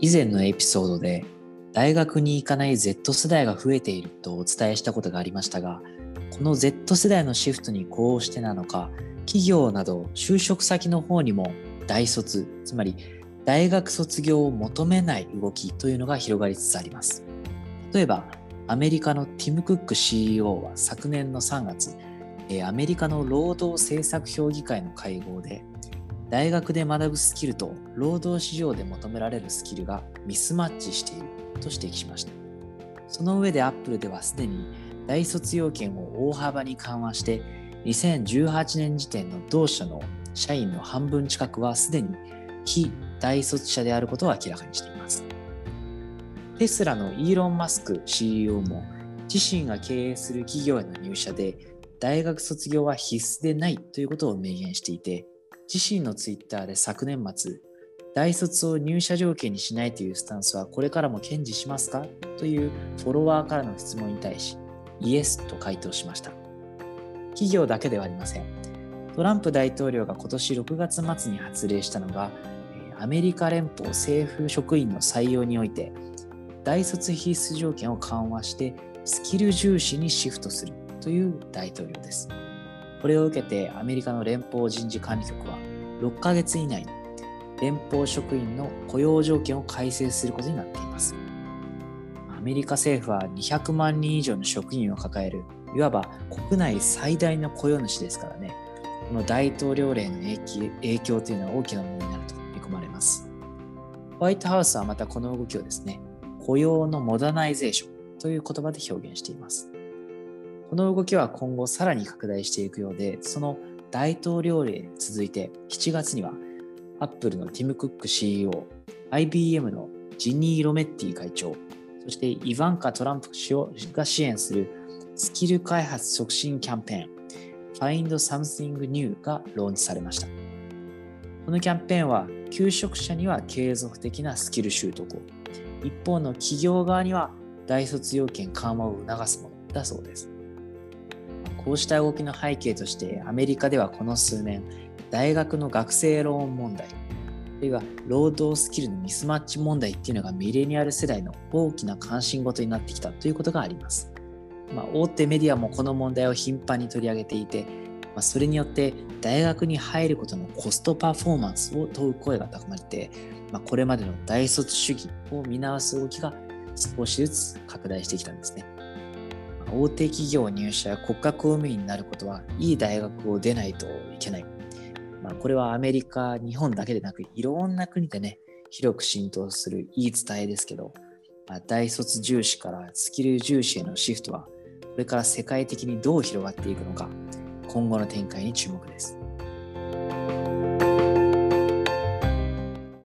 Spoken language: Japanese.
以前のエピソードで大学に行かない Z 世代が増えているとお伝えしたことがありましたがこの Z 世代のシフトにこうしてなのか企業など就職先の方にも大卒つまり大学卒業を求めない動きというのが広がりつつあります。例えばアメリカのティム・クック CEO は昨年の3月アメリカの労働政策評議会の会合で大学で学ぶスキルと労働市場で求められるスキルがミスマッチしていると指摘しました。その上でアップルではすでに大卒要件を大幅に緩和して2018年時点の同社の社員の半分近くはすでに非大卒者であることを明らかにしています。テスラのイーロン・マスク CEO も自身が経営する企業への入社で大学卒業は必須でないということを明言していて自身のツイッターで昨年末大卒を入社条件にしないというスタンスはこれからも堅持しますか？というフォロワーからの質問に対しイエスと回答しました。企業だけではありません。トランプ大統領が今年6月末に発令したのがアメリカ連邦政府職員の採用において大卒必須条件を緩和してスキル重視にシフトするという大統領です。これを受けてアメリカの連邦人事管理局は6ヶ月以内に連邦職員の雇用条件を改正することになっています。アメリカ政府は200万人以上の職員を抱えるいわば国内最大の雇用主ですからね。この大統領令の影響というのは大きなものになると見込まれます。ホワイトハウスはまたこの動きをですね雇用の modernization という言葉で表現しています。この動きは今後さらに拡大していくようでその大統領令に続いて7月にはアップルのティム・クック CEO、IBM のジニー・ロメッティ会長、そしてイヴァンカ・トランプ氏が支援するスキル開発促進キャンペーン Find Something New がローンチされました。このキャンペーンは求職者には継続的なスキル習得を、一方の企業側には大卒要件緩和を促すものだそうです。こうした動きの背景としてアメリカではこの数年大学の学生ローン問題あるいは労働スキルのミスマッチ問題っていうのがミレニアル世代の大きな関心事になってきたということがあります。まあ、大手メディアもこの問題を頻繁に取り上げていて、まあ、それによって大学に入ることのコストパフォーマンスを問う声が高まって、まあ、これまでの大卒主義を見直す動きが少しずつ拡大してきたんですね。大手企業入社や国家公務員になることはいい大学を出ないといけない。まあ、これはアメリカ、日本だけでなく、いろんな国でね、広く浸透する言い伝えですけど、まあ、大卒重視からスキル重視へのシフトは、これから世界的にどう広がっていくのか、今後の展開に注目です。